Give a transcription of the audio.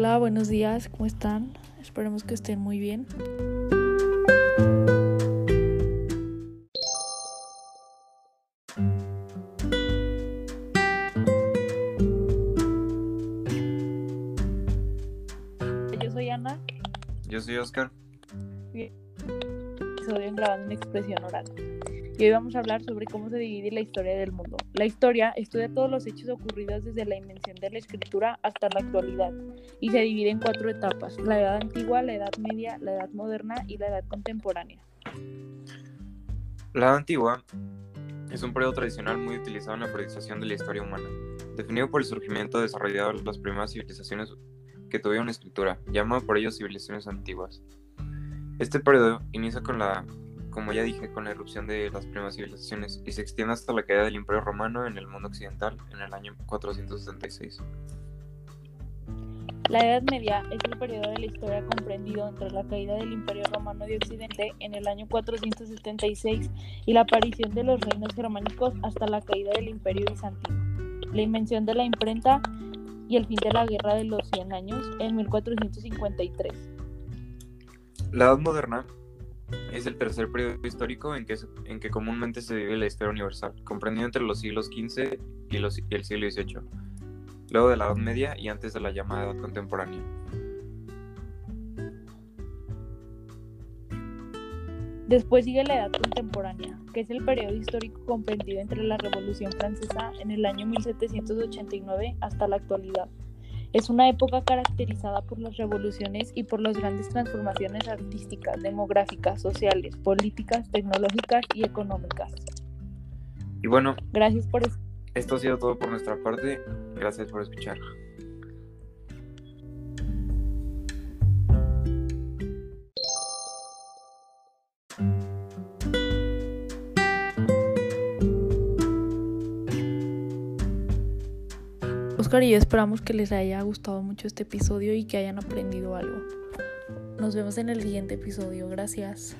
Hola, buenos días, ¿cómo están? Esperemos que estén muy bien. Yo soy Ana, Yo soy Oscar. episodio grabando en expresión oral. Y hoy vamos a hablar sobre cómo se divide la historia del mundo. La historia estudia todos los hechos ocurridos desde la invención de la escritura hasta la actualidad y se divide en cuatro etapas, la edad antigua, la edad media, la edad moderna y la edad contemporánea. La Edad Antigua es un periodo tradicional muy utilizado en la periodización de la historia humana, definido por el surgimiento desarrollado de las primeras civilizaciones que tuvieron escritura, llamado por ello civilizaciones antiguas. Este periodo inicia con la, como ya dije, con la erupción de las primeras civilizaciones y se extiende hasta la caída del Imperio Romano en el mundo occidental en el año 476. La Edad Media es el periodo de la historia comprendido entre la caída del Imperio Romano de Occidente en el año 476 y la aparición de los reinos germánicos hasta la caída del Imperio Bizantino, la invención de la imprenta y el fin de la Guerra de los 100 Años en 1453. La Edad Moderna es el tercer periodo histórico en que, comúnmente se vive la historia universal, comprendido entre los siglos XV y, los- y el siglo XVIII, luego de la Edad Media y antes de la llamada Edad Contemporánea. Después sigue la Edad Contemporánea, que es el periodo histórico comprendido entre la Revolución Francesa en el año 1789 hasta la actualidad. Es una época caracterizada por las revoluciones y por las grandes transformaciones artísticas, demográficas, sociales, políticas, tecnológicas y económicas. Y bueno, Gracias por es- esto ha sido todo por nuestra parte. Gracias por escuchar. Oscar y yo esperamos que les haya gustado mucho este episodio y que hayan aprendido algo. Nos vemos en el siguiente episodio. Gracias.